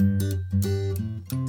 Thank you.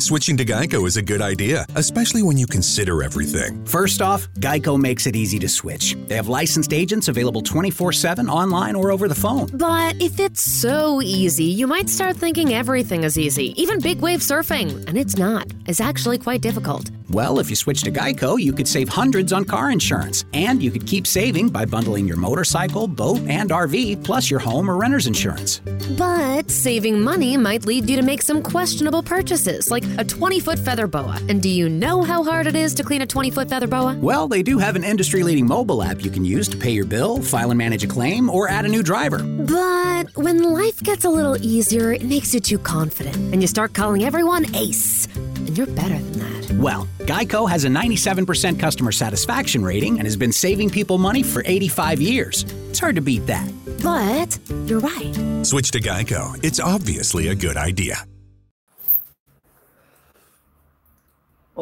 Switching to Geico is a good idea, especially when you consider everything. First off, Geico makes it easy to switch. They have licensed agents available 24 7 online or over the phone. But if it's so easy, you might start thinking everything is easy, even big wave surfing. And it's not. It's actually quite difficult. Well, if you switch to Geico, you could save hundreds on car insurance. And you could keep saving by bundling your motorcycle, boat, and RV, plus your home or renter's insurance. But saving money might lead you to make some questionable purchases, like a 20 foot feather boa. And do you know how hard it is to clean a 20 foot feather boa? Well, they do have an industry leading mobile app you can use to pay your bill, file and manage a claim, or add a new driver. But when life gets a little easier, it makes you too confident, and you start calling everyone ace. And you're better than that. Well, Geico has a 97% customer satisfaction rating and has been saving people money for 85 years. It's hard to beat that. But you're right. Switch to Geico. It's obviously a good idea.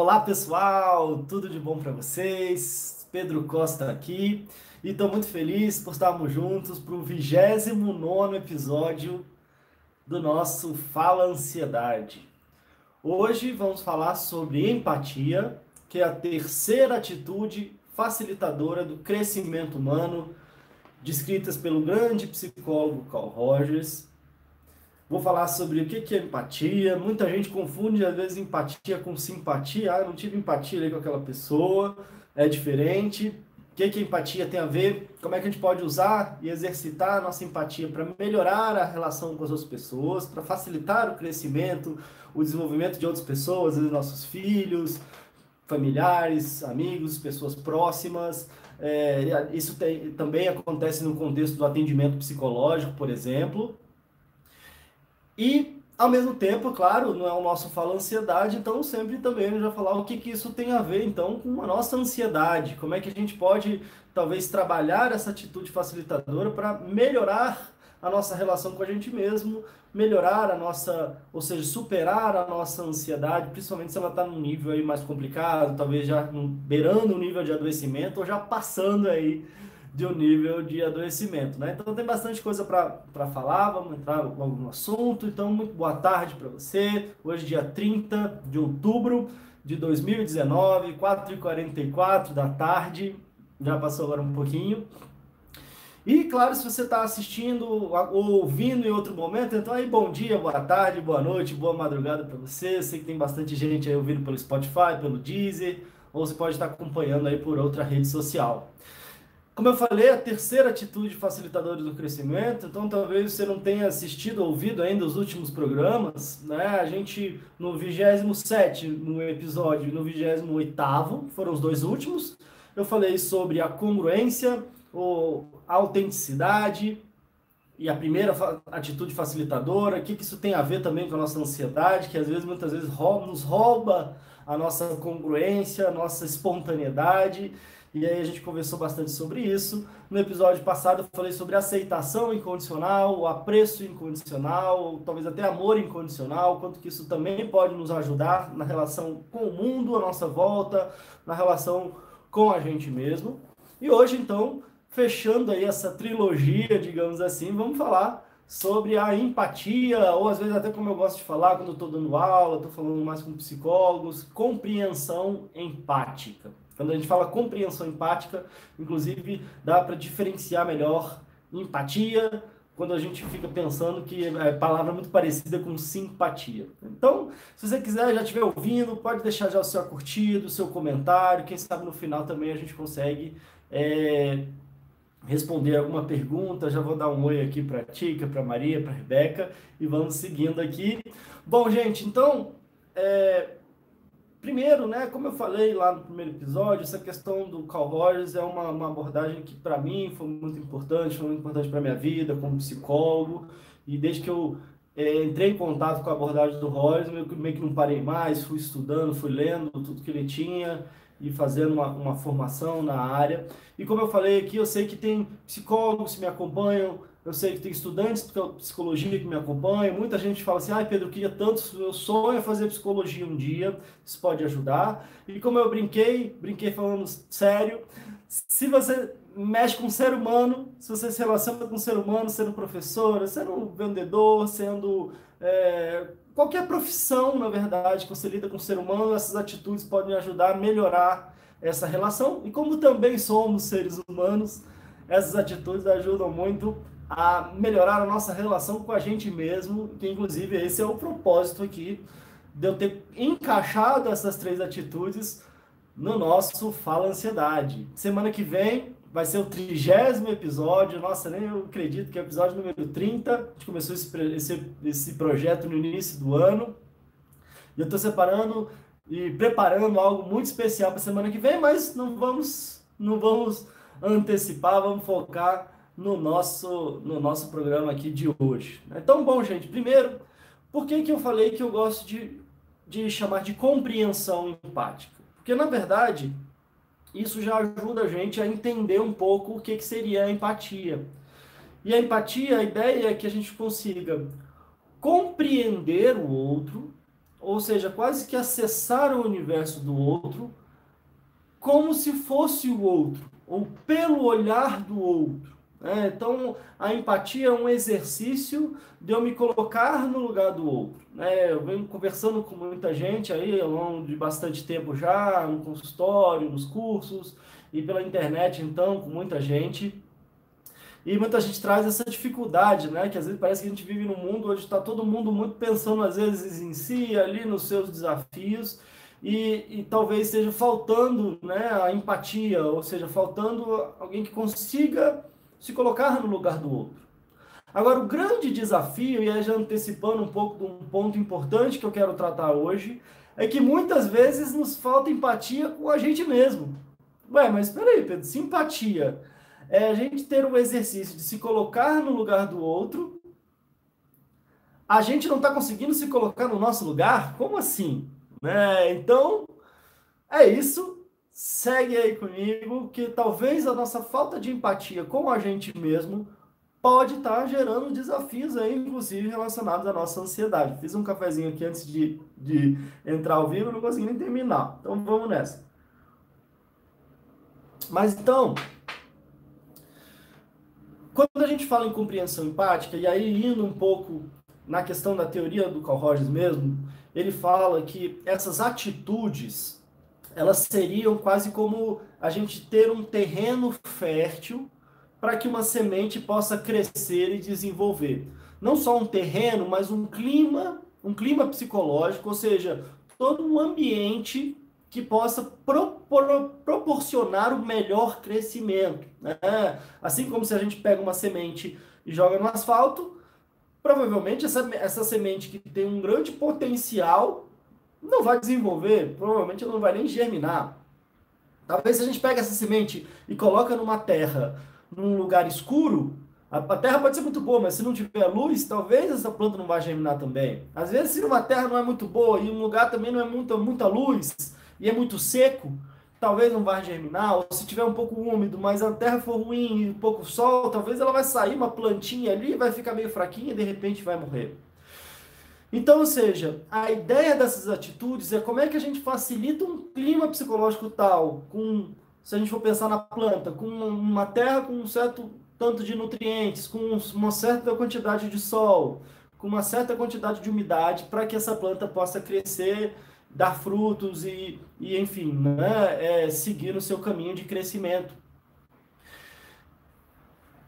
Olá pessoal, tudo de bom para vocês? Pedro Costa aqui e estou muito feliz por estarmos juntos para o 29 episódio do nosso Fala Ansiedade. Hoje vamos falar sobre empatia, que é a terceira atitude facilitadora do crescimento humano, descritas pelo grande psicólogo Carl Rogers. Vou falar sobre o que é empatia. Muita gente confunde, às vezes, empatia com simpatia. Ah, não tive empatia ali com aquela pessoa, é diferente. O que, que empatia tem a ver? Como é que a gente pode usar e exercitar a nossa empatia para melhorar a relação com as outras pessoas, para facilitar o crescimento, o desenvolvimento de outras pessoas, dos nossos filhos, familiares, amigos, pessoas próximas. É, isso tem, também acontece no contexto do atendimento psicológico, por exemplo. E, ao mesmo tempo, claro, não é o nosso fala ansiedade, então sempre também a gente vai falar o que, que isso tem a ver, então, com a nossa ansiedade. Como é que a gente pode, talvez, trabalhar essa atitude facilitadora para melhorar a nossa relação com a gente mesmo, melhorar a nossa, ou seja, superar a nossa ansiedade, principalmente se ela está num nível aí mais complicado, talvez já beirando o nível de adoecimento ou já passando aí de um nível de adoecimento, né? Então tem bastante coisa para falar, vamos entrar no assunto. Então, muito boa tarde para você. Hoje, dia 30 de outubro de 2019, 4h44 da tarde. Já passou agora um pouquinho. E claro, se você está assistindo ou ouvindo em outro momento, então aí bom dia, boa tarde, boa noite, boa madrugada para você. Sei que tem bastante gente aí ouvindo pelo Spotify, pelo Deezer, ou você pode estar acompanhando aí por outra rede social. Como eu falei, a terceira atitude facilitadora do crescimento, então talvez você não tenha assistido ou ouvido ainda os últimos programas, né? A gente, no 27 no episódio, no 28 foram os dois últimos, eu falei sobre a congruência, ou a autenticidade e a primeira atitude facilitadora, o que, que isso tem a ver também com a nossa ansiedade, que às vezes, muitas vezes, rouba, nos rouba a nossa congruência, a nossa espontaneidade, e aí a gente conversou bastante sobre isso. No episódio passado eu falei sobre aceitação incondicional, apreço incondicional, talvez até amor incondicional, quanto que isso também pode nos ajudar na relação com o mundo à nossa volta, na relação com a gente mesmo. E hoje, então, fechando aí essa trilogia, digamos assim, vamos falar sobre a empatia, ou às vezes até como eu gosto de falar quando estou dando aula, estou falando mais com psicólogos, compreensão empática. Quando a gente fala compreensão empática, inclusive dá para diferenciar melhor empatia, quando a gente fica pensando que é palavra muito parecida com simpatia. Então, se você quiser, já estiver ouvindo, pode deixar já o seu curtido, o seu comentário, quem sabe no final também a gente consegue é, responder alguma pergunta. Já vou dar um oi aqui para a Tica, para Maria, para Rebeca e vamos seguindo aqui. Bom, gente, então, é, Primeiro, né, como eu falei lá no primeiro episódio, essa questão do Carl Rogers é uma, uma abordagem que para mim foi muito importante, foi muito importante para minha vida como psicólogo. E desde que eu é, entrei em contato com a abordagem do Rogers, meio, meio que não parei mais, fui estudando, fui lendo tudo que ele tinha e fazendo uma, uma formação na área. E como eu falei aqui, eu sei que tem psicólogos que me acompanham, eu sei que tem estudantes de psicologia que me acompanham. Muita gente fala assim: ai, Pedro, eu queria tanto, meu sonho é fazer psicologia um dia, isso pode ajudar. E como eu brinquei, brinquei falando sério, se você mexe com um ser humano, se você se relaciona com um ser humano, sendo professor, sendo um vendedor, sendo é, qualquer profissão, na verdade, que você lida com o ser humano, essas atitudes podem ajudar a melhorar essa relação. E como também somos seres humanos, essas atitudes ajudam muito a melhorar a nossa relação com a gente mesmo, que inclusive esse é o propósito aqui de eu ter encaixado essas três atitudes no nosso Fala Ansiedade. Semana que vem vai ser o trigésimo episódio, nossa, nem eu acredito que é o episódio número 30. A gente começou esse, esse, esse projeto no início do ano. E eu estou separando e preparando algo muito especial para semana que vem, mas não vamos, não vamos antecipar, vamos focar no nosso, no nosso programa aqui de hoje. Então, bom, gente, primeiro, por que, que eu falei que eu gosto de, de chamar de compreensão empática? Porque, na verdade, isso já ajuda a gente a entender um pouco o que, que seria a empatia. E a empatia, a ideia é que a gente consiga compreender o outro, ou seja, quase que acessar o universo do outro, como se fosse o outro, ou pelo olhar do outro. É, então, a empatia é um exercício de eu me colocar no lugar do outro. Né? Eu venho conversando com muita gente aí ao longo de bastante tempo já, no consultório, nos cursos e pela internet, então, com muita gente. E muita gente traz essa dificuldade, né? Que às vezes parece que a gente vive num mundo onde está todo mundo muito pensando, às vezes, em si, ali nos seus desafios, e, e talvez esteja faltando né, a empatia, ou seja, faltando alguém que consiga se colocar no lugar do outro. Agora, o grande desafio, e aí já antecipando um pouco de um ponto importante que eu quero tratar hoje, é que muitas vezes nos falta empatia com a gente mesmo. Ué, mas peraí, Pedro, simpatia é a gente ter o exercício de se colocar no lugar do outro. A gente não está conseguindo se colocar no nosso lugar? Como assim? Né? Então, é isso segue aí comigo que talvez a nossa falta de empatia com a gente mesmo pode estar tá gerando desafios aí, inclusive relacionados à nossa ansiedade. Fiz um cafezinho aqui antes de, de entrar ao vivo, não consegui nem terminar. Então vamos nessa. Mas então, quando a gente fala em compreensão empática, e aí indo um pouco na questão da teoria do Carl Rogers mesmo, ele fala que essas atitudes elas seriam quase como a gente ter um terreno fértil para que uma semente possa crescer e desenvolver. Não só um terreno, mas um clima, um clima psicológico, ou seja, todo um ambiente que possa pro, pro, proporcionar o melhor crescimento. Né? Assim como se a gente pega uma semente e joga no asfalto, provavelmente essa, essa semente que tem um grande potencial não vai desenvolver, provavelmente não vai nem germinar. Talvez se a gente pega essa semente e coloca numa terra, num lugar escuro, a, terra pode ser muito boa, mas se não tiver luz, talvez essa planta não vá germinar também. Às vezes, se uma terra não é muito boa e um lugar também não é muita, muita luz e é muito seco, talvez não vá germinar. Ou se tiver um pouco úmido, mas a terra for ruim e pouco sol, talvez ela vai sair uma plantinha ali, vai ficar meio fraquinha e de repente vai morrer. Então, ou seja, a ideia dessas atitudes é como é que a gente facilita um clima psicológico tal, com, se a gente for pensar na planta, com uma terra com um certo tanto de nutrientes, com uma certa quantidade de sol, com uma certa quantidade de umidade, para que essa planta possa crescer, dar frutos e, e enfim, né, é, seguir o seu caminho de crescimento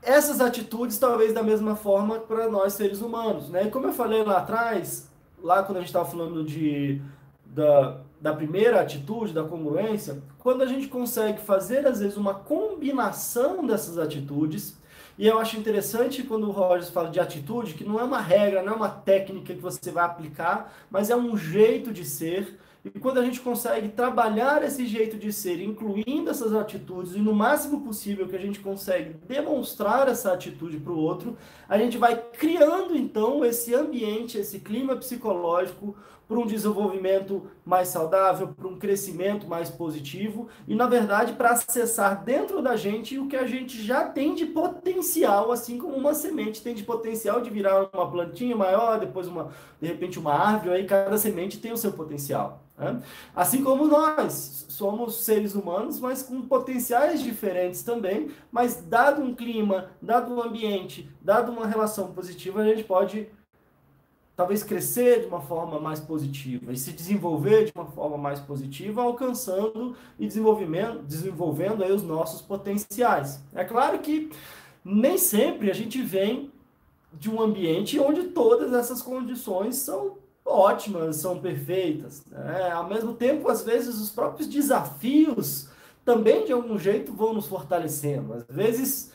essas atitudes talvez da mesma forma para nós seres humanos, né? Como eu falei lá atrás, lá quando a gente estava falando de da, da primeira atitude, da congruência, quando a gente consegue fazer às vezes uma combinação dessas atitudes, e eu acho interessante quando o Rogers fala de atitude, que não é uma regra, não é uma técnica que você vai aplicar, mas é um jeito de ser, E quando a gente consegue trabalhar esse jeito de ser, incluindo essas atitudes, e no máximo possível que a gente consegue demonstrar essa atitude para o outro, a gente vai criando então esse ambiente, esse clima psicológico para um desenvolvimento mais saudável, para um crescimento mais positivo e, na verdade, para acessar dentro da gente o que a gente já tem de potencial, assim como uma semente tem de potencial de virar uma plantinha maior, depois uma, de repente uma árvore, aí cada semente tem o seu potencial. Né? Assim como nós somos seres humanos, mas com potenciais diferentes também, mas dado um clima, dado um ambiente, dado uma relação positiva, a gente pode talvez crescer de uma forma mais positiva e se desenvolver de uma forma mais positiva, alcançando e desenvolvimento, desenvolvendo aí os nossos potenciais. É claro que nem sempre a gente vem de um ambiente onde todas essas condições são ótimas, são perfeitas. Né? Ao mesmo tempo, às vezes, os próprios desafios também, de algum jeito, vão nos fortalecendo. Às vezes,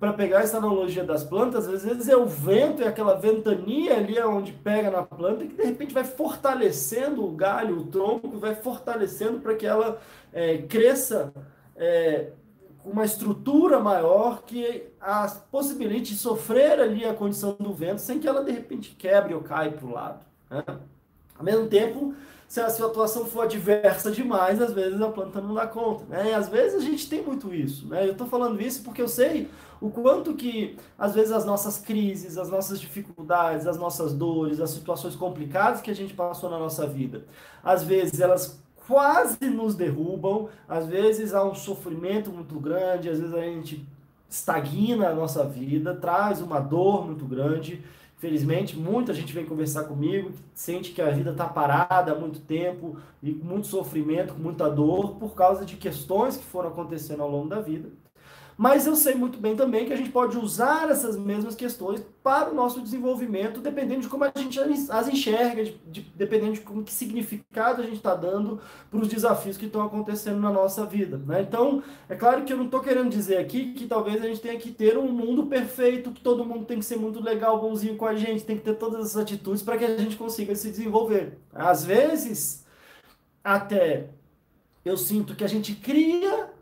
para pegar essa analogia das plantas, às vezes é o vento e aquela ventania ali onde pega na planta que de repente vai fortalecendo o galho, o tronco, vai fortalecendo para que ela é, cresça é, uma estrutura maior que a possibilite sofrer ali a condição do vento sem que ela de repente quebre ou caia para o lado. Né? Ao mesmo tempo, se a situação for adversa demais, às vezes a planta não dá conta. Né? E às vezes a gente tem muito isso. Né? Eu estou falando isso porque eu sei o quanto que, às vezes, as nossas crises, as nossas dificuldades, as nossas dores, as situações complicadas que a gente passou na nossa vida, às vezes elas quase nos derrubam, às vezes há um sofrimento muito grande, às vezes a gente estagna a nossa vida, traz uma dor muito grande, Felizmente, muita gente vem conversar comigo, sente que a vida está parada há muito tempo e com muito sofrimento, com muita dor, por causa de questões que foram acontecendo ao longo da vida. Mas eu sei muito bem também que a gente pode usar essas mesmas questões para o nosso desenvolvimento, dependendo de como a gente as enxerga, de, de, dependendo de como, que significado a gente está dando para os desafios que estão acontecendo na nossa vida. Né? Então, é claro que eu não estou querendo dizer aqui que talvez a gente tenha que ter um mundo perfeito, que todo mundo tem que ser muito legal, bonzinho com a gente, tem que ter todas essas atitudes para que a gente consiga se desenvolver. Às vezes, até eu sinto que a gente cria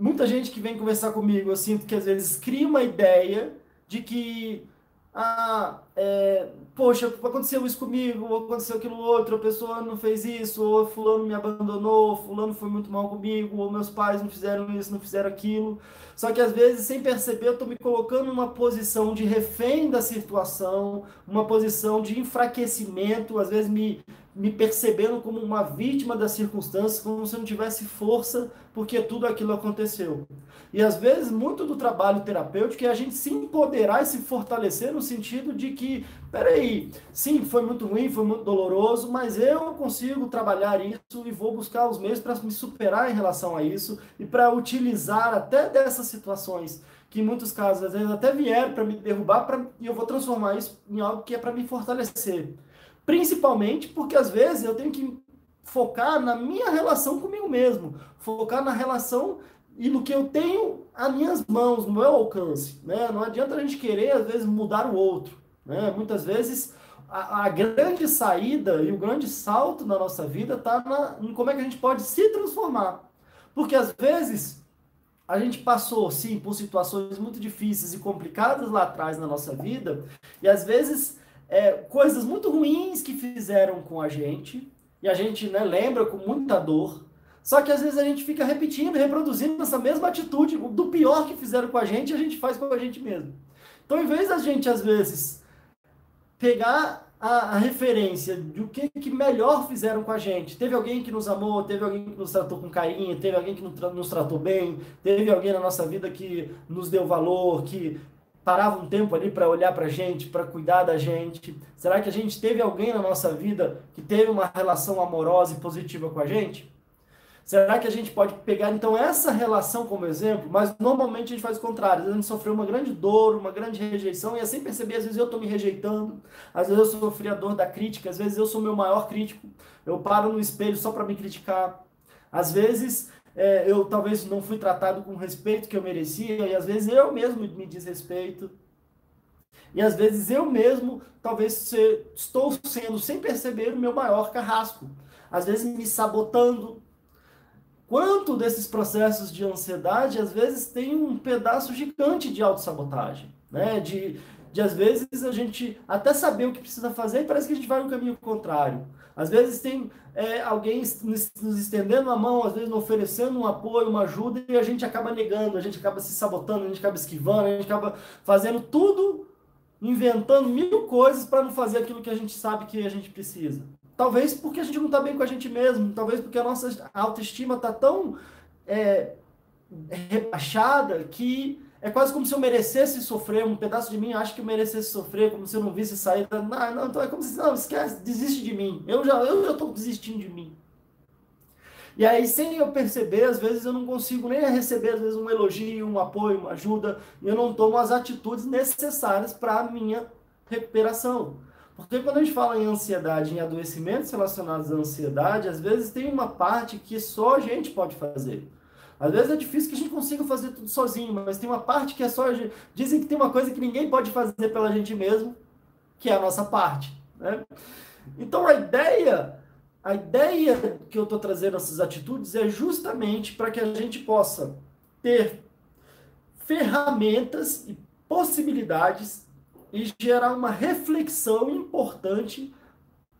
muita gente que vem conversar comigo, eu sinto que às vezes cria uma ideia de que, ah, é, poxa, aconteceu isso comigo, aconteceu aquilo outro, a pessoa não fez isso, ou fulano me abandonou, fulano foi muito mal comigo, ou meus pais não fizeram isso, não fizeram aquilo. Só que às vezes, sem perceber, eu estou me colocando numa posição de refém da situação, uma posição de enfraquecimento, às vezes me me percebendo como uma vítima das circunstâncias, como se eu não tivesse força porque tudo aquilo aconteceu. E às vezes, muito do trabalho terapêutico é a gente se empoderar e se fortalecer no sentido de que, peraí, sim, foi muito ruim, foi muito doloroso, mas eu consigo trabalhar isso e vou buscar os meios para me superar em relação a isso e para utilizar até dessas situações que em muitos casos, às vezes, até vieram para me derrubar pra, e eu vou transformar isso em algo que é para me fortalecer. Principalmente porque às vezes eu tenho que focar na minha relação comigo mesmo, focar na relação e no que eu tenho às minhas mãos, no meu alcance. Né? Não adianta a gente querer, às vezes, mudar o outro. Né? Muitas vezes a, a grande saída e o grande salto na nossa vida está em como é que a gente pode se transformar. Porque às vezes a gente passou, sim, por situações muito difíceis e complicadas lá atrás na nossa vida, e às vezes é, coisas muito ruins que fizeram com a gente, e a gente né, lembra com muita dor, só que às vezes a gente fica repetindo, reproduzindo essa mesma atitude do pior que fizeram com a gente, a gente faz com a gente mesmo. Então, em vez da gente, às vezes, pegar a, a, referência do que, que melhor fizeram com a gente. Teve alguém que nos amou, teve alguém que nos tratou com carinho, teve alguém que nos tratou bem, teve alguém na nossa vida que nos deu valor, que parava um tempo ali para olhar para a gente, para cuidar da gente? Será que a gente teve alguém na nossa vida que teve uma relação amorosa e positiva com a gente? Será que a gente pode pegar então essa relação como exemplo? Mas normalmente a gente faz o contrário. A gente sofreu uma grande dor, uma grande rejeição, e sem perceber, às vezes eu estou me rejeitando, às vezes eu sofri a dor da crítica, às vezes eu sou meu maior crítico, eu paro no espelho só para me criticar. Às vezes é, eu talvez não fui tratado com o respeito que eu merecia, e às vezes eu mesmo me desrespeito. E às vezes eu mesmo talvez estou sendo, sem perceber, o meu maior carrasco. às vezes me sabotando. Quanto desses processos de ansiedade, às vezes, tem um pedaço gigante de autossabotagem, né? De, de às vezes a gente até saber o que precisa fazer e parece que a gente vai no caminho contrário. Às vezes tem é, alguém nos estendendo a mão, às vezes oferecendo um apoio, uma ajuda, e a gente acaba negando, a gente acaba se sabotando, a gente acaba esquivando, a gente acaba fazendo tudo, inventando mil coisas para não fazer aquilo que a gente sabe que a gente precisa. Talvez porque a gente não está bem com a gente mesmo, talvez porque a nossa autoestima está tão é, rebaixada que é quase como se eu merecesse sofrer, um pedaço de mim acha que eu merecesse sofrer, como se eu não visse sair. Não, não, então é como se, não, esquece, desiste de mim. Eu já eu já estou desistindo de mim. E aí, sem eu perceber, às vezes eu não consigo nem receber, às vezes, um elogio, um apoio, uma ajuda, e eu não tomo as atitudes necessárias para a minha recuperação. Porque quando a gente fala em ansiedade, em adoecimentos relacionados à ansiedade, às vezes tem uma parte que só a gente pode fazer. Às vezes é difícil que a gente consiga fazer tudo sozinho, mas tem uma parte que é só. Dizem que tem uma coisa que ninguém pode fazer pela gente mesmo, que é a nossa parte. Né? Então a ideia, a ideia que eu estou trazendo essas atitudes é justamente para que a gente possa ter ferramentas e possibilidades e gerar uma reflexão importante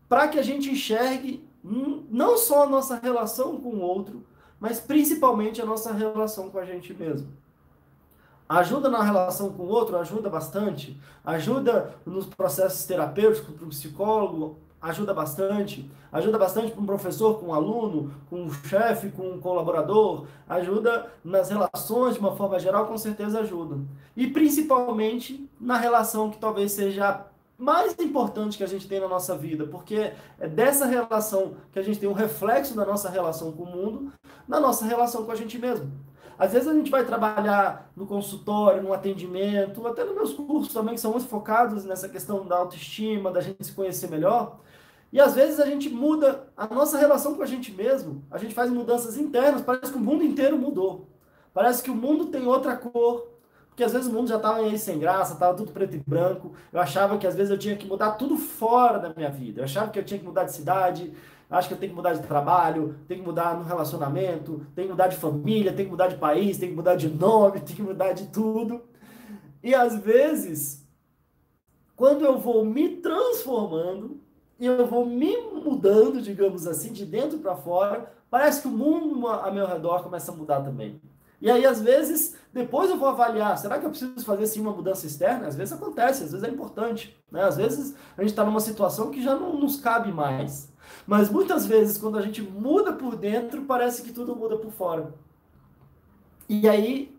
para que a gente enxergue não só a nossa relação com o outro, mas principalmente a nossa relação com a gente mesmo. Ajuda na relação com o outro, ajuda bastante. Ajuda nos processos terapêuticos para o psicólogo, ajuda bastante. Ajuda bastante para um professor com um aluno, com um chefe, com um colaborador. Ajuda nas relações de uma forma geral, com certeza ajuda. E principalmente na relação que talvez seja mais importante que a gente tem na nossa vida, porque é dessa relação que a gente tem um reflexo da nossa relação com o mundo, na nossa relação com a gente mesmo. Às vezes a gente vai trabalhar no consultório, no atendimento, até nos meus cursos também, que são muito focados nessa questão da autoestima, da gente se conhecer melhor. E às vezes a gente muda a nossa relação com a gente mesmo, a gente faz mudanças internas, parece que o mundo inteiro mudou. Parece que o mundo tem outra cor, porque às vezes o mundo já estava aí sem graça, estava tudo preto e branco. Eu achava que às vezes eu tinha que mudar tudo fora da minha vida. Eu achava que eu tinha que mudar de cidade, acho que eu tenho que mudar de trabalho, tenho que mudar no relacionamento, tenho que mudar de família, tenho que mudar de país, tenho que mudar de nome, tenho que mudar de tudo. E às vezes, quando eu vou me transformando, e eu vou me mudando, digamos assim, de dentro para fora, parece que o mundo a meu redor começa a mudar também. E aí, às vezes, depois eu vou avaliar, será que eu preciso fazer sim uma mudança externa? Às vezes acontece, às vezes é importante. Né? Às vezes a gente está numa situação que já não nos cabe mais. Mas muitas vezes, quando a gente muda por dentro, parece que tudo muda por fora. E aí,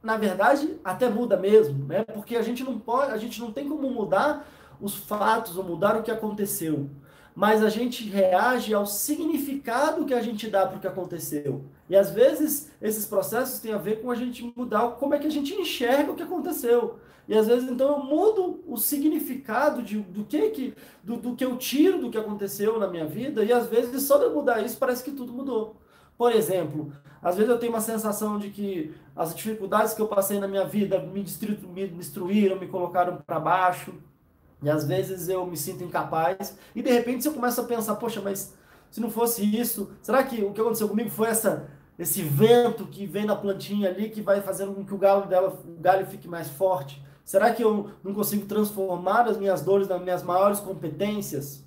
na verdade, até muda mesmo, né? Porque a gente não pode, a gente não tem como mudar os fatos ou mudar o que aconteceu mas a gente reage ao significado que a gente dá para o que aconteceu. E às vezes esses processos têm a ver com a gente mudar como é que a gente enxerga o que aconteceu. E às vezes então eu mudo o significado de, do, que, que, do, do que eu tiro do que aconteceu na minha vida, e às vezes só de eu mudar isso parece que tudo mudou. Por exemplo, às vezes eu tenho uma sensação de que as dificuldades que eu passei na minha vida me, me destruíram, me colocaram para baixo. E às vezes eu me sinto incapaz, e de repente eu começo a pensar, poxa, mas se não fosse isso, será que o que aconteceu comigo foi essa esse vento que vem na plantinha ali que vai fazendo com que o galho dela, o galho fique mais forte? Será que eu não consigo transformar as minhas dores nas minhas maiores competências?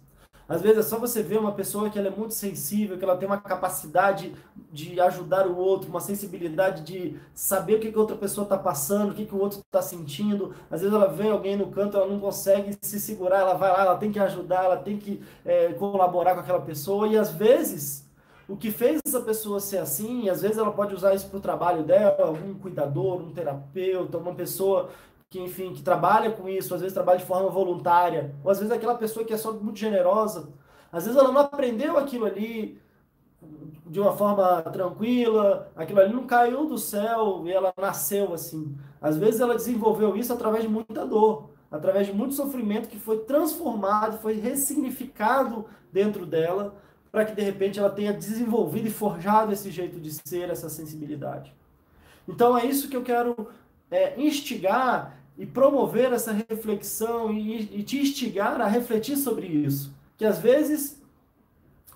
Às vezes é só você ver uma pessoa que ela é muito sensível, que ela tem uma capacidade de ajudar o outro, uma sensibilidade de saber o que, que outra pessoa está passando, o que, que o outro está sentindo. Às vezes ela vê alguém no canto, ela não consegue se segurar, ela vai lá, ela tem que ajudar, ela tem que é, colaborar com aquela pessoa. E às vezes o que fez essa pessoa ser assim, às vezes ela pode usar isso para o trabalho dela, um cuidador, um terapeuta, uma pessoa que, enfim, que trabalha com isso, às vezes trabalha de forma voluntária, ou às vezes aquela pessoa que é só muito generosa, às vezes ela não aprendeu aquilo ali de uma forma tranquila, aquilo ali não caiu do céu e ela nasceu assim. Às vezes ela desenvolveu isso através de muita dor, através de muito sofrimento que foi transformado, foi ressignificado dentro dela, para que de repente ela tenha desenvolvido e forjado esse jeito de ser, essa sensibilidade. Então é isso que eu quero é, instigar e promover essa reflexão e, e te instigar a refletir sobre isso. Que às vezes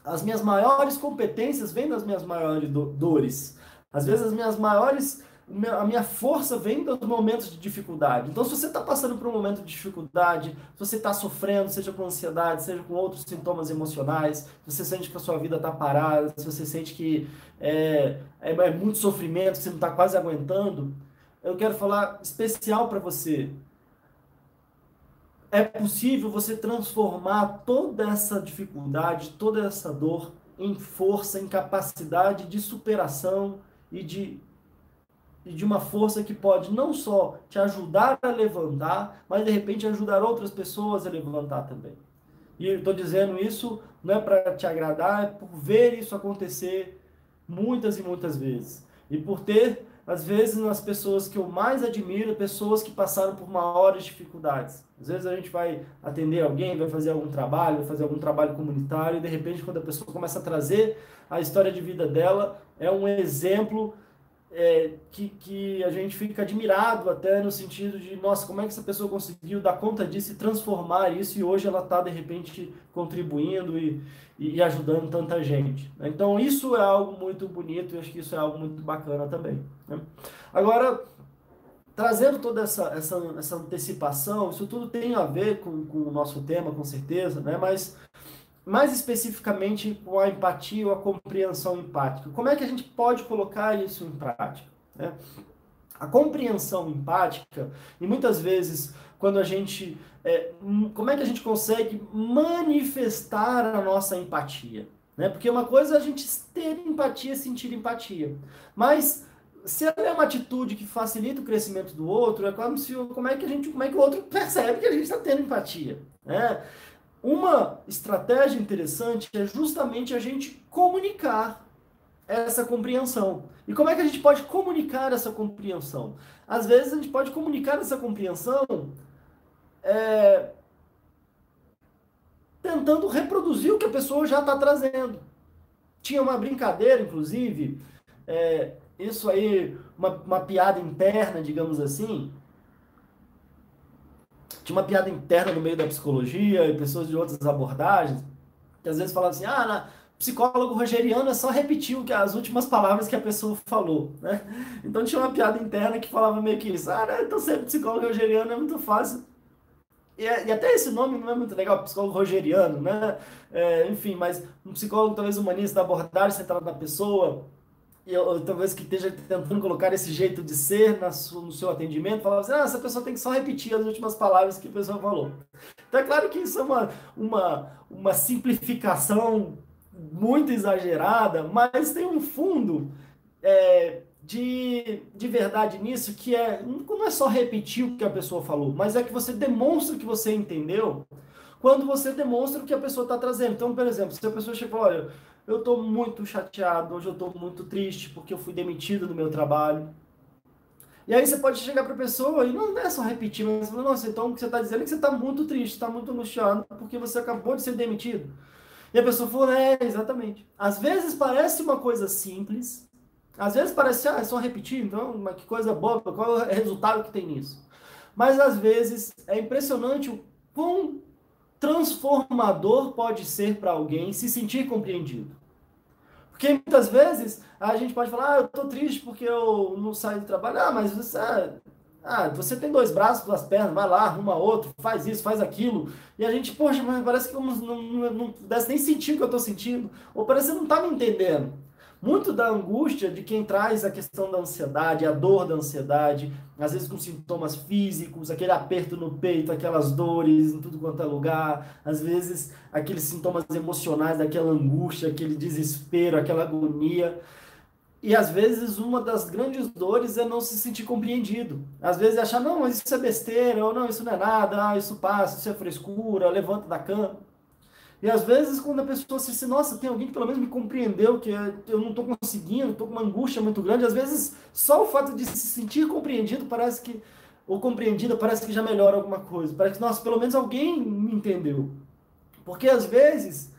as minhas maiores competências vêm das minhas maiores do dores. Às vezes as minhas maiores a minha força vem dos momentos de dificuldade. Então, se você está passando por um momento de dificuldade, se você está sofrendo, seja com ansiedade, seja com outros sintomas emocionais, se você sente que a sua vida está parada, se você sente que é, é, é muito sofrimento, que você não está quase aguentando, eu quero falar especial para você. É possível você transformar toda essa dificuldade, toda essa dor em força, em capacidade de superação e de e de uma força que pode não só te ajudar a levantar, mas de repente ajudar outras pessoas a levantar também. E eu estou dizendo isso não é para te agradar, é por ver isso acontecer muitas e muitas vezes. E por ter, às vezes, nas pessoas que eu mais admiro, pessoas que passaram por maiores dificuldades. Às vezes a gente vai atender alguém, vai fazer algum trabalho, vai fazer algum trabalho comunitário, e de repente, quando a pessoa começa a trazer a história de vida dela, é um exemplo é, que, que a gente fica admirado até no sentido de, nossa, como é que essa pessoa conseguiu dar conta disso e transformar isso e hoje ela está, de repente, contribuindo e, e ajudando tanta gente. Né? Então, isso é algo muito bonito e acho que isso é algo muito bacana também. Né? Agora, trazendo toda essa, essa, essa antecipação, isso tudo tem a ver com, com o nosso tema, com certeza, né? mas mais especificamente com a empatia ou a compreensão empática. Como é que a gente pode colocar isso em prática? Né? A compreensão empática, e muitas vezes quando a gente. É, como é que a gente consegue manifestar a nossa empatia? Né? Porque uma coisa é a gente ter empatia, sentir empatia. Mas se ela é uma atitude que facilita o crescimento do outro, é como se como é que a gente, como é que o outro percebe que a gente está tendo empatia, né? Uma estratégia interessante é justamente a gente comunicar essa compreensão. E como é que a gente pode comunicar essa compreensão? Às vezes a gente pode comunicar essa compreensão é, tentando reproduzir o que a pessoa já está trazendo. Tinha uma brincadeira, inclusive, é, isso aí, uma, uma piada interna, digamos assim, tinha uma piada interna no meio da psicologia e pessoas de outras abordagens que às vezes falavam assim, ah, na, psicólogo rogeriano é só repetir o que, as últimas palavras que a pessoa falou, né? Então tinha uma piada interna que falava meio que isso, ah, né, então ser psicólogo rogeriano é muito fácil. E, é, até esse nome não é muito legal, psicólogo rogeriano, né? É, enfim, mas um psicólogo talvez humanista da abordagem centrada na pessoa, eu, talvez que esteja tentando colocar esse jeito de ser no seu atendimento, falava assim, ah, essa pessoa tem que só repetir as últimas palavras que a pessoa falou. Então é claro que isso é uma, uma, uma simplificação muito exagerada, mas tem um fundo é, de, de verdade nisso, que é não é só repetir o que a pessoa falou, mas é que você demonstra que você entendeu quando você demonstra o que a pessoa está trazendo. Então, por exemplo, se a pessoa fala, olha, eu estou muito chateado, hoje eu estou muito triste porque eu fui demitido do meu trabalho. E aí você pode chegar para a pessoa e não é só repetir, mas falar, nossa, então o que você está dizendo é que você está muito triste, está muito angustiado porque você acabou de ser demitido. E a pessoa falou, é, exatamente. Às vezes parece uma coisa simples, às vezes parece, ah, é só repetir, então, mas que coisa boa, qual é o resultado que tem nisso? Mas às vezes é impressionante o quão transformador pode ser para alguém se sentir compreendido. Porque muitas vezes a gente pode falar, ah, eu tô triste porque eu não saio do trabalho. Ah, mas você, ah, você tem dois braços, duas pernas, vai lá, arruma outro, faz isso, faz aquilo. E a gente, poxa, mas parece que eu não, não, não pudesse nem sentir o que eu tô sentindo. Ou parece que não tá me entendendo. Muito da angústia de quem traz a questão da ansiedade, a dor da ansiedade, às vezes com sintomas físicos, aquele aperto no peito, aquelas dores em tudo quanto é lugar, às vezes aqueles sintomas emocionais daquela angústia, aquele desespero, aquela agonia. E às vezes uma das grandes dores é não se sentir compreendido. Às vezes é achar, não, mas isso é besteira, ou não, isso não é nada, ah, isso passa, isso é frescura, levanta da cama. E às vezes, quando a pessoa se diz, nossa, tem alguém que pelo menos me compreendeu, que eu não estou conseguindo, estou com uma angústia muito grande, às vezes só o fato de se sentir compreendido parece que, ou compreendida, parece que já melhora alguma coisa. Parece que, nossa, pelo menos alguém me entendeu. Porque às vezes,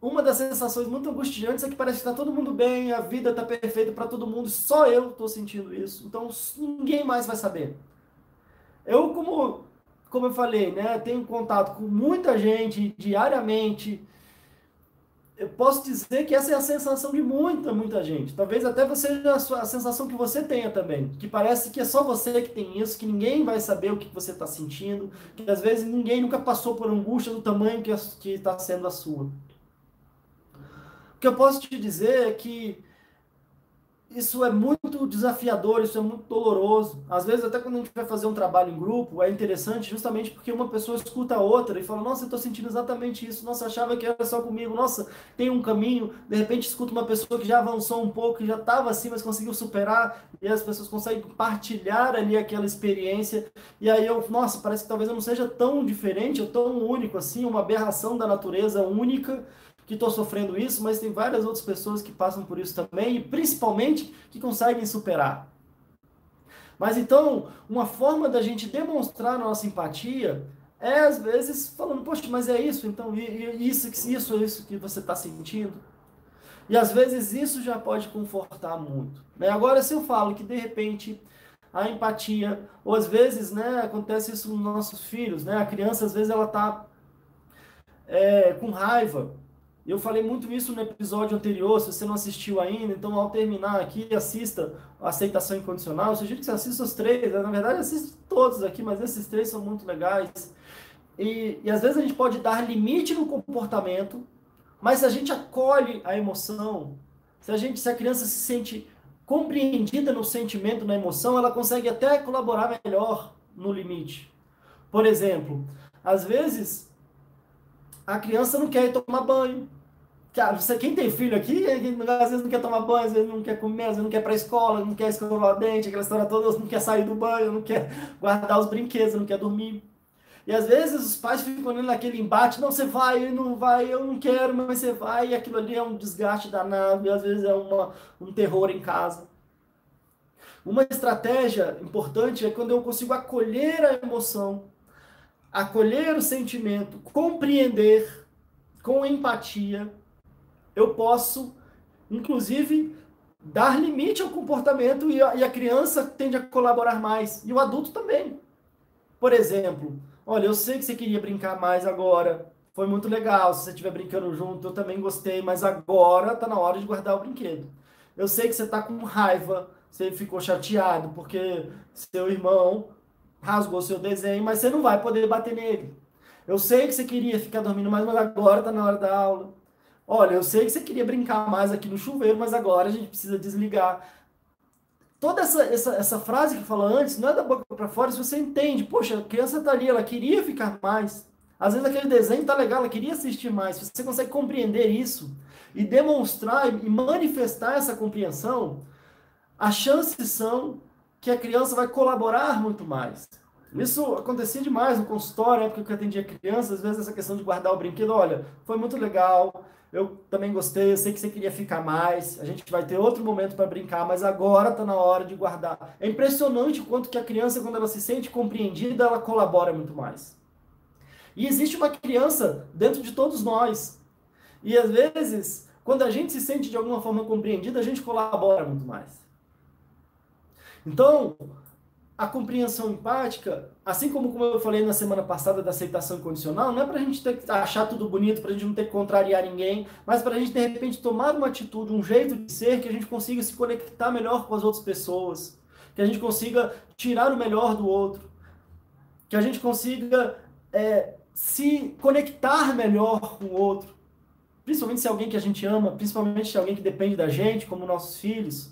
uma das sensações muito angustiantes é que parece que está todo mundo bem, a vida está perfeita para todo mundo, só eu estou sentindo isso. Então ninguém mais vai saber. Eu, como como eu falei, né, tenho contato com muita gente diariamente eu posso dizer que essa é a sensação de muita, muita gente. Talvez até você a sensação que você tenha também. Que parece que é só você que tem isso, que ninguém vai saber o que você está sentindo, que às vezes ninguém nunca passou por angústia do tamanho que está sendo a sua. O que eu posso te dizer é que isso é muito desafiador, isso é muito doloroso. Às vezes, até quando a gente vai fazer um trabalho em grupo, é interessante justamente porque uma pessoa escuta a outra e fala: Nossa, eu estou sentindo exatamente isso. Nossa, achava que era só comigo. Nossa, tem um caminho. De repente, escuta uma pessoa que já avançou um pouco, que já estava assim, mas conseguiu superar. E as pessoas conseguem partilhar ali aquela experiência. E aí eu, nossa, parece que talvez eu não seja tão diferente ou tão único assim, uma aberração da natureza única que estou sofrendo isso, mas tem várias outras pessoas que passam por isso também e principalmente que conseguem superar. Mas então, uma forma da gente demonstrar nossa empatia é às vezes falando, poxa, mas é isso, então isso, isso, isso que você está sentindo. E às vezes isso já pode confortar muito. Né? Agora, se eu falo que de repente a empatia, ou às vezes, né, acontece isso nos nossos filhos, né? A criança às vezes ela está é, com raiva eu falei muito isso no episódio anterior, se você não assistiu ainda, então ao terminar aqui, assista a Aceitação Incondicional. Eu sugiro que você assista os três, né? na verdade assista todos aqui, mas esses três são muito legais. E, e às vezes a gente pode dar limite no comportamento, mas se a gente acolhe a emoção, se a, gente, se a criança se sente compreendida no sentimento, na emoção, ela consegue até colaborar melhor no limite. Por exemplo, às vezes a criança não quer ir tomar banho. Quem tem filho aqui, às vezes não quer tomar banho, às vezes não quer comer, às vezes não quer ir para a escola, não quer escovar o dente, aquela história toda, não quer sair do banho, não quer guardar os brinquedos, não quer dormir. E às vezes os pais ficam ali naquele embate, não, você vai, não vai, eu não quero, mas você vai, e aquilo ali é um desgaste danado, e às vezes é uma, um terror em casa. Uma estratégia importante é quando eu consigo acolher a emoção acolher o sentimento, compreender com empatia, eu posso, inclusive, dar limite ao comportamento e a, e a, criança tende a colaborar mais. E o adulto também. Por exemplo, olha, eu sei que você queria brincar mais agora. Foi muito legal. Se você estiver brincando junto, eu também gostei, mas agora está na hora de guardar o brinquedo. Eu sei que você está com raiva, você ficou chateado porque seu irmão rasgou seu desenho, mas você não vai poder bater nele. Eu sei que você queria ficar dormindo mais, mas agora está na hora da aula. Olha, eu sei que você queria brincar mais aqui no chuveiro, mas agora a gente precisa desligar. Toda essa, essa, essa frase que falou antes não é da boca para fora, se você entende, poxa, a criança está ali, ela queria ficar mais. Às vezes aquele desenho tá legal, ela queria assistir mais. Se você consegue compreender isso e demonstrar e manifestar essa compreensão, as chances são que a criança vai colaborar muito mais. Isso acontecia demais no consultório, época que eu atendia crianças, às vezes essa questão de guardar o brinquedo, olha, foi muito legal, eu também gostei, eu sei que você queria ficar mais, a gente vai ter outro momento para brincar, mas agora está na hora de guardar. É impressionante o quanto que a criança, quando ela se sente compreendida, ela colabora muito mais. E existe uma criança dentro de todos nós. E às vezes, quando a gente se sente de alguma forma compreendida, a gente colabora muito mais. Então, a compreensão empática, assim como, como eu falei na semana passada da aceitação incondicional, não é para a gente ter que achar tudo bonito, para a gente não ter que contrariar ninguém, mas para a gente, de repente, tomar uma atitude, um jeito de ser que a gente consiga se conectar melhor com as outras pessoas, que a gente consiga tirar o melhor do outro, que a gente consiga é, se conectar melhor com o outro, principalmente se é alguém que a gente ama, principalmente se é alguém que depende da gente, como nossos filhos.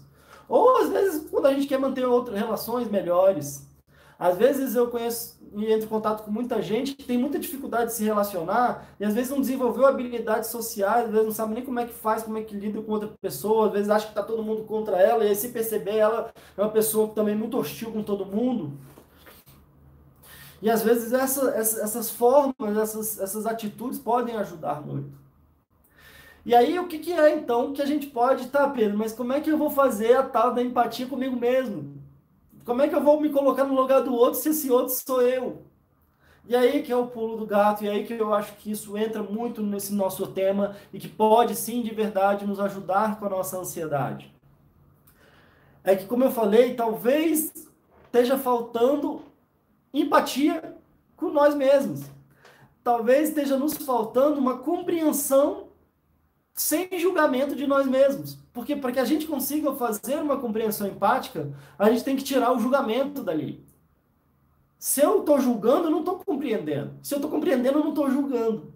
Ou às vezes quando a gente quer manter outras relações melhores. Às vezes eu conheço e entro em contato com muita gente que tem muita dificuldade de se relacionar e às vezes não desenvolveu habilidades sociais, às vezes não sabe nem como é que faz, como é que lida com outra pessoa, às vezes acha que está todo mundo contra ela e aí se perceber ela é uma pessoa também muito hostil com todo mundo. E às vezes essa, essa, essas formas, essas, essas atitudes podem ajudar muito. E aí, o que, que é então que a gente pode, tá, Pedro? Mas como é que eu vou fazer a tal da empatia comigo mesmo? Como é que eu vou me colocar no lugar do outro se esse outro sou eu? E aí que é o pulo do gato, e aí que eu acho que isso entra muito nesse nosso tema e que pode sim, de verdade, nos ajudar com a nossa ansiedade. É que, como eu falei, talvez esteja faltando empatia com nós mesmos. Talvez esteja nos faltando uma compreensão sem julgamento de nós mesmos. Porque para que a gente consiga fazer uma compreensão empática, a gente tem que tirar o julgamento dali. Se eu estou julgando, eu não estou compreendendo. Se eu estou compreendendo, eu não estou julgando.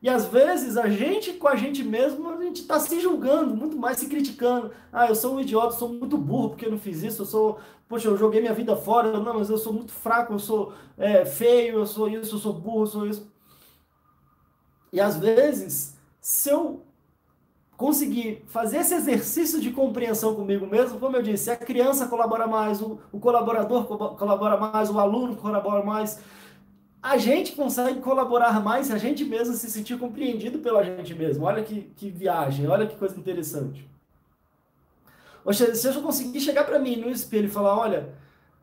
E às vezes a gente com a gente mesmo, a gente está se julgando, muito mais se criticando. Ah, eu sou um idiota, eu sou muito burro porque eu não fiz isso, eu sou, poxa, eu joguei minha vida fora, não, mas eu sou muito fraco, eu sou é, feio, eu sou isso, eu sou burro, eu sou isso. E às vezes, se eu conseguir fazer esse exercício de compreensão comigo mesmo, como eu disse, a criança colabora mais, o, colaborador colabora mais, o aluno colabora mais a gente consegue colaborar mais se a gente mesmo se sentir compreendido pela gente mesmo. Olha que, que viagem, olha que coisa interessante. Se eu conseguir chegar para mim no espelho e falar, olha,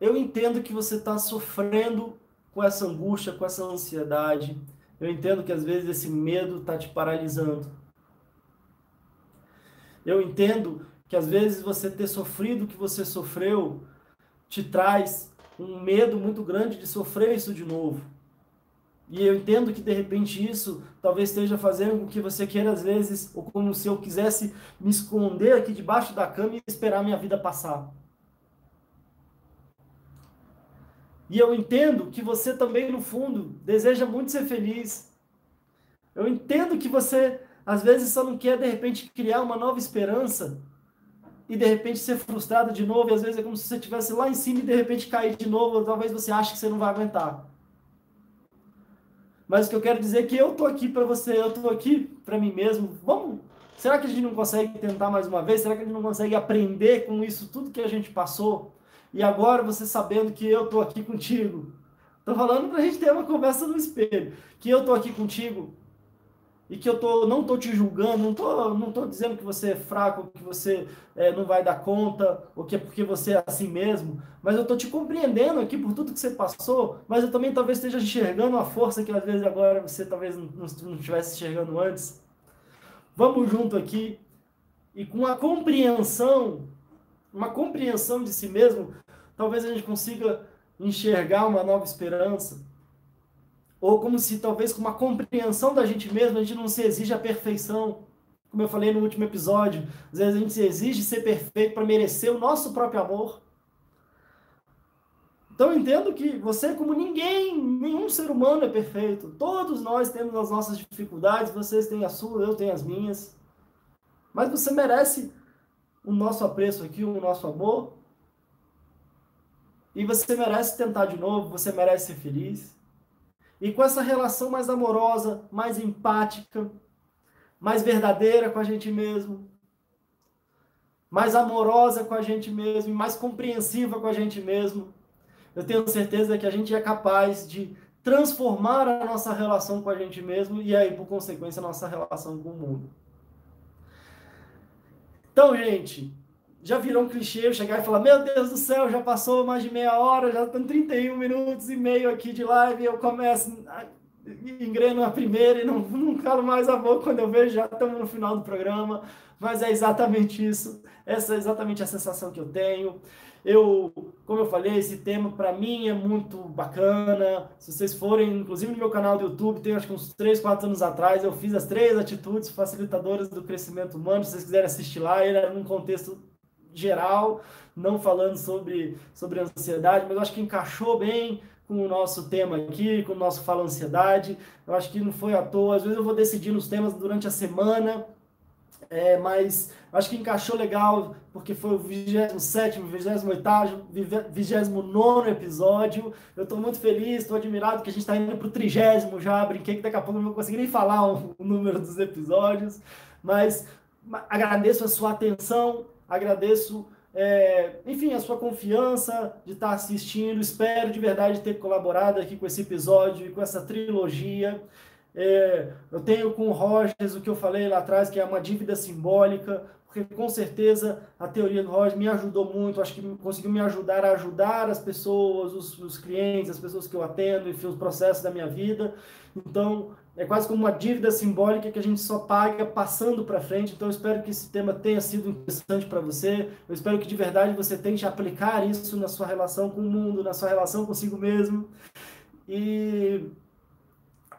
eu entendo que você está sofrendo com essa angústia, com essa ansiedade. Eu entendo que às vezes esse medo está te paralisando. Eu entendo que às vezes você ter sofrido o que você sofreu te traz um medo muito grande de sofrer isso de novo. E eu entendo que de repente isso talvez esteja fazendo com que você queira, às vezes, ou como se eu quisesse me esconder aqui debaixo da cama e esperar minha vida passar. E eu entendo que você também, no fundo, deseja muito ser feliz. Eu entendo que você, às vezes, só não quer, de repente, criar uma nova esperança e, de repente, ser frustrado de novo. E às vezes é como se você estivesse lá em cima e, de repente, cair de novo. Ou talvez você ache que você não vai aguentar. Mas o que eu quero dizer é que eu tô aqui para você, eu tô aqui para mim mesmo. Vamos. Será que a gente não consegue tentar mais uma vez? Será que a gente não consegue aprender com isso tudo que a gente passou? E agora você sabendo que eu tô aqui contigo. Tô falando para a gente ter uma conversa no espelho, que eu tô aqui contigo e que eu tô, não tô te julgando, não tô, não tô dizendo que você é fraco, que você é, não vai dar conta, ou que é porque você é assim mesmo, mas eu tô te compreendendo aqui por tudo que você passou, mas eu também talvez esteja enxergando a força que às vezes agora você talvez não, não estivesse enxergando antes. Vamos junto aqui e com a compreensão, uma compreensão de si mesmo, talvez a gente consiga enxergar uma nova esperança ou como se talvez com uma compreensão da gente mesmo a gente não se exige a perfeição. Como eu falei no último episódio, às vezes a gente se exige ser perfeito para merecer o nosso próprio amor. Então eu entendo que você, como ninguém, nenhum ser humano é perfeito. Todos nós temos as nossas dificuldades, vocês têm a sua, eu tenho as minhas. Mas você merece o nosso apreço aqui, o nosso amor. E você merece tentar de novo, você merece ser feliz. E com essa relação mais amorosa, mais empática, mais verdadeira com a gente mesmo, mais amorosa com a gente mesmo, mais compreensiva com a gente mesmo, eu tenho certeza que a gente é capaz de transformar a nossa relação com a gente mesmo e aí, por consequência, a nossa relação com o mundo. Então, gente, já virou um clichê eu chegar e falar: Meu Deus do céu, já passou mais de meia hora, já estão 31 minutos e meio aqui de live. Eu começo, engreno a primeira e não, não calo mais a boca quando eu vejo, já estamos no final do programa. Mas é exatamente isso, essa é exatamente a sensação que eu tenho. Eu, como eu falei, esse tema para mim é muito bacana. Se vocês forem, inclusive no meu canal do YouTube, tem acho que uns 3, 4 anos atrás, eu fiz as três atitudes facilitadoras do crescimento humano. Se vocês quiserem assistir lá, era num contexto geral, não falando sobre, sobre ansiedade, mas acho que encaixou bem com o nosso tema aqui, com o nosso Fala Ansiedade. Eu acho que não foi à toa. Às vezes eu vou decidir os temas durante a semana, é, mas acho que encaixou legal, porque foi o 27, 28, 29 episódio. Eu estou muito feliz, estou admirado que a gente está indo para o trigésimo já. Brinquei que daqui a pouco não vou conseguir nem falar o número dos episódios, mas agradeço a sua atenção, agradeço, é, enfim, a sua confiança de estar assistindo. Espero de verdade ter colaborado aqui com esse episódio e com essa trilogia. É, eu tenho com o Rogers o que eu falei lá atrás, que é uma dívida simbólica, porque com certeza a teoria do Rogers me ajudou muito, acho que conseguiu me ajudar a ajudar as pessoas, os, os clientes, as pessoas que eu atendo, enfim, os processos da minha vida. Então, é quase como uma dívida simbólica que a gente só paga passando para frente. Então, eu espero que esse tema tenha sido interessante para você. Eu espero que de verdade você tente aplicar isso na sua relação com o mundo, na sua relação consigo mesmo. E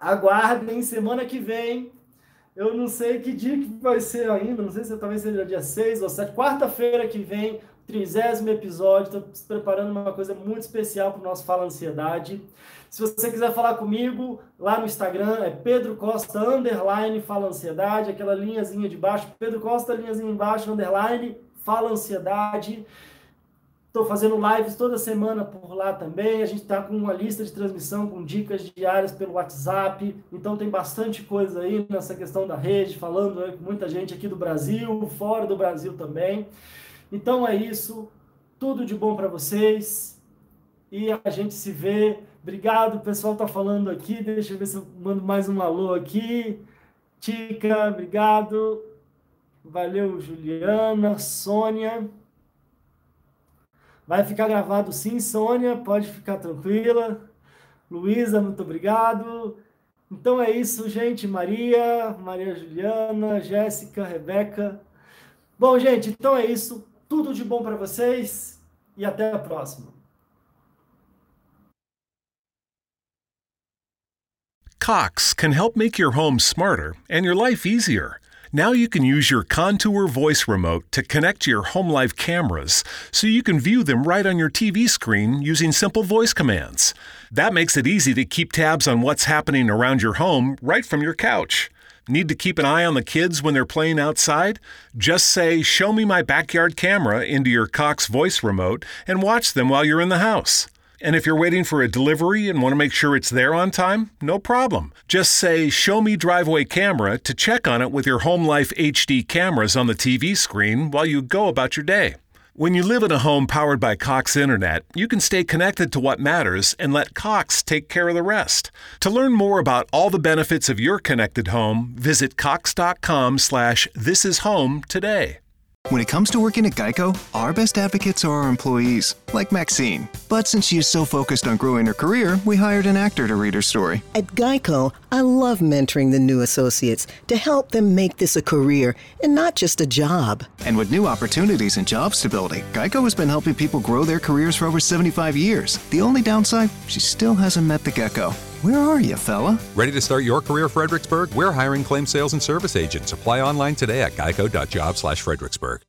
aguardem semana que vem. Eu não sei que dia que vai ser ainda, não sei se talvez seja dia 6 ou 7. Quarta-feira que vem, trigésimo episódio. Estou preparando uma coisa muito especial para o nosso Fala Ansiedade. Se você quiser falar comigo, lá no Instagram é Pedro Costa, underline, Fala Ansiedade, aquela linhazinha de baixo, Pedro Costa, linhazinha embaixo, underline, Fala Ansiedade. Estou fazendo lives toda semana por lá também. A gente está com uma lista de transmissão com dicas diárias pelo WhatsApp. Então tem bastante coisa aí nessa questão da rede, falando com muita gente aqui do Brasil, fora do Brasil também. Então é isso. Tudo de bom para vocês. E a gente se vê Obrigado, o pessoal tá falando aqui. Deixa eu ver se eu mando mais um alô aqui. Tica, obrigado. Valeu, Juliana, Sônia. Vai ficar gravado sim, Sônia, pode ficar tranquila. Luísa, muito obrigado. Então é isso, gente. Maria, Maria Juliana, Jéssica, Rebeca. Bom, gente, então é isso. Tudo de bom para vocês e até a próxima. Cox can help make your home smarter and your life easier. Now you can use your Contour voice remote to connect to your home life cameras so you can view them right on your TV screen using simple voice commands. That makes it easy to keep tabs on what's happening around your home right from your couch. Need to keep an eye on the kids when they're playing outside? Just say, Show me my backyard camera into your Cox voice remote and watch them while you're in the house. And if you're waiting for a delivery and want to make sure it's there on time, no problem. Just say, Show me driveway camera to check on it with your Home Life HD cameras on the TV screen while you go about your day. When you live in a home powered by Cox Internet, you can stay connected to what matters and let Cox take care of the rest. To learn more about all the benefits of your connected home, visit cox.com slash this is home today. When it comes to working at Geico, our best advocates are our employees, like Maxine. But since she is so focused on growing her career, we hired an actor to read her story. At Geico, I love mentoring the new associates to help them make this a career and not just a job. And with new opportunities and job stability, Geico has been helping people grow their careers for over 75 years. The only downside, she still hasn't met the gecko. Where are you, fella? Ready to start your career, Fredericksburg? We're hiring claim sales and service agents. Apply online today at geico.job slash Fredericksburg.